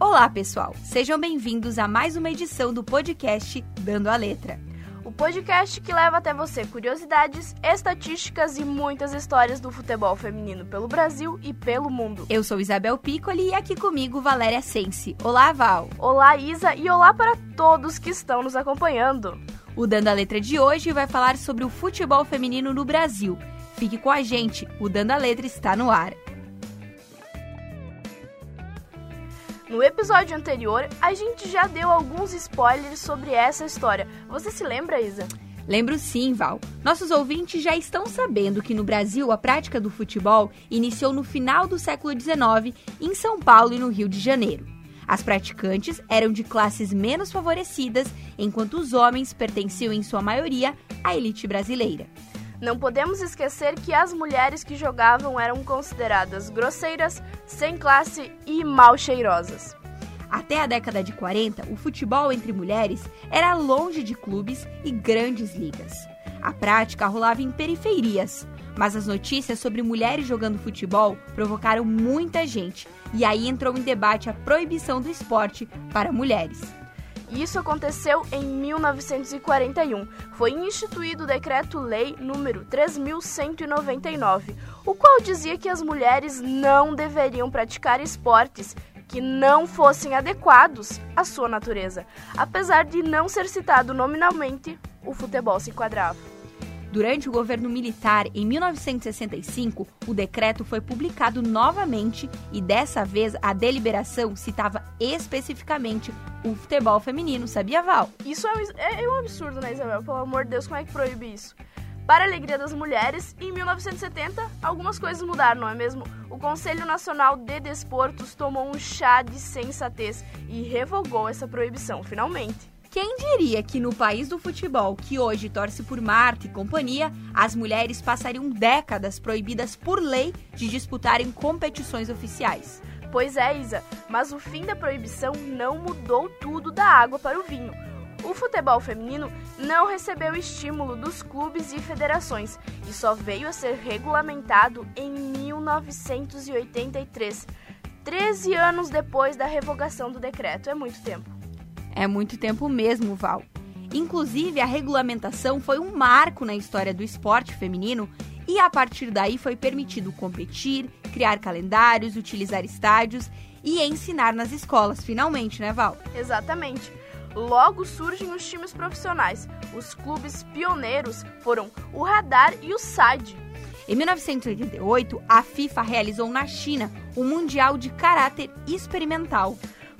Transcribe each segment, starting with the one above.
Olá, pessoal! Sejam bem-vindos a mais uma edição do podcast Dando a Letra. O podcast que leva até você curiosidades, estatísticas e muitas histórias do futebol feminino pelo Brasil e pelo mundo. Eu sou Isabel Piccoli e aqui comigo Valéria Sense. Olá, Val! Olá, Isa, e olá para todos que estão nos acompanhando. O Dando a Letra de hoje vai falar sobre o futebol feminino no Brasil. Fique com a gente, o Dando a Letra está no ar. No episódio anterior, a gente já deu alguns spoilers sobre essa história. Você se lembra, Isa? Lembro sim, Val. Nossos ouvintes já estão sabendo que no Brasil a prática do futebol iniciou no final do século XIX em São Paulo e no Rio de Janeiro. As praticantes eram de classes menos favorecidas, enquanto os homens pertenciam em sua maioria à elite brasileira. Não podemos esquecer que as mulheres que jogavam eram consideradas grosseiras, sem classe e mal cheirosas. Até a década de 40, o futebol entre mulheres era longe de clubes e grandes ligas. A prática rolava em periferias, mas as notícias sobre mulheres jogando futebol provocaram muita gente, e aí entrou em debate a proibição do esporte para mulheres. Isso aconteceu em 1941. Foi instituído o Decreto-Lei número 3199, o qual dizia que as mulheres não deveriam praticar esportes que não fossem adequados à sua natureza. Apesar de não ser citado nominalmente, o futebol se enquadrava. Durante o governo militar, em 1965, o decreto foi publicado novamente e dessa vez a deliberação citava especificamente o futebol feminino, sabia, Val? Isso é um, é, é um absurdo, né, Isabel? Pelo amor de Deus, como é que proíbe isso? Para a alegria das mulheres, em 1970, algumas coisas mudaram, não é mesmo? O Conselho Nacional de Desportos tomou um chá de sensatez e revogou essa proibição, finalmente. Quem diria que no país do futebol, que hoje torce por Marta e companhia, as mulheres passariam décadas proibidas por lei de disputarem competições oficiais? Pois é, Isa, mas o fim da proibição não mudou tudo da água para o vinho. O futebol feminino não recebeu estímulo dos clubes e federações e só veio a ser regulamentado em 1983, 13 anos depois da revogação do decreto. É muito tempo. É muito tempo mesmo, Val. Inclusive, a regulamentação foi um marco na história do esporte feminino e a partir daí foi permitido competir, criar calendários, utilizar estádios e ensinar nas escolas, finalmente, né, Val? Exatamente. Logo surgem os times profissionais. Os clubes pioneiros foram o Radar e o SAD. Em 1988, a FIFA realizou na China o Mundial de Caráter Experimental.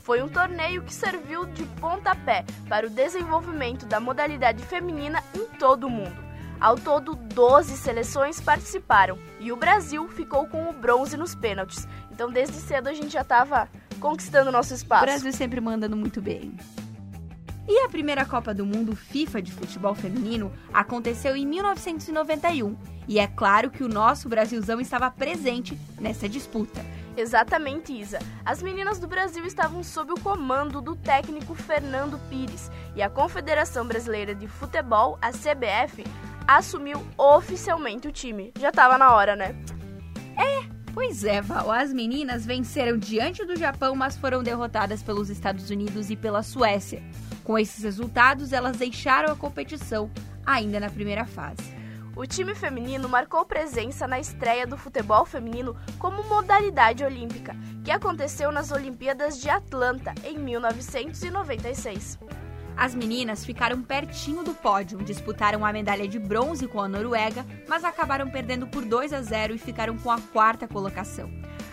Foi um torneio que serviu de pontapé para o desenvolvimento da modalidade feminina em todo o mundo. Ao todo, 12 seleções participaram e o Brasil ficou com o bronze nos pênaltis. Então, desde cedo a gente já estava conquistando nosso espaço. O Brasil sempre mandando muito bem. E a primeira Copa do Mundo FIFA de futebol feminino aconteceu em 1991. E é claro que o nosso Brasilzão estava presente nessa disputa. Exatamente, Isa. As meninas do Brasil estavam sob o comando do técnico Fernando Pires e a Confederação Brasileira de Futebol, a CBF, assumiu oficialmente o time. Já estava na hora, né? É, pois é, Val. As meninas venceram diante do Japão, mas foram derrotadas pelos Estados Unidos e pela Suécia. Com esses resultados, elas deixaram a competição ainda na primeira fase. O time feminino marcou presença na estreia do futebol feminino como modalidade olímpica, que aconteceu nas Olimpíadas de Atlanta em 1996. As meninas ficaram pertinho do pódio, disputaram a medalha de bronze com a Noruega, mas acabaram perdendo por 2 a 0 e ficaram com a quarta colocação.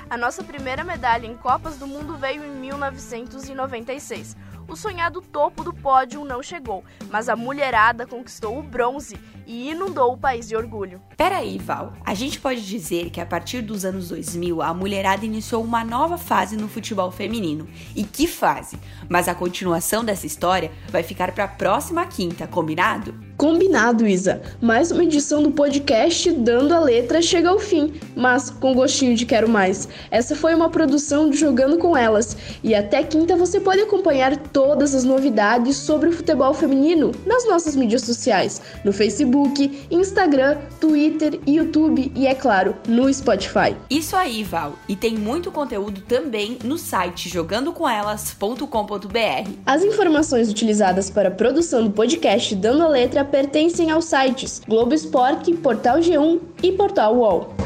A nossa primeira medalha em Copas do Mundo veio em 1996. O sonhado topo do pódio não chegou, mas a mulherada conquistou o bronze e inundou o país de orgulho. Peraí, Val. A gente pode dizer que a partir dos anos 2000 a mulherada iniciou uma nova fase no futebol feminino. E que fase! Mas a continuação dessa história vai ficar para a próxima quinta, combinado? Combinado, Isa. Mais uma edição do podcast Dando a Letra chega ao fim, mas com gostinho de quero mais. Essa foi uma produção de Jogando com Elas. E até quinta você pode acompanhar todas as novidades sobre o futebol feminino nas nossas mídias sociais: no Facebook, Instagram, Twitter, YouTube e, é claro, no Spotify. Isso aí, Val. E tem muito conteúdo também no site jogandocomelas.com.br. As informações utilizadas para a produção do podcast Dando a Letra pertencem aos sites Globo Esporte, Portal G1 e Portal UOL.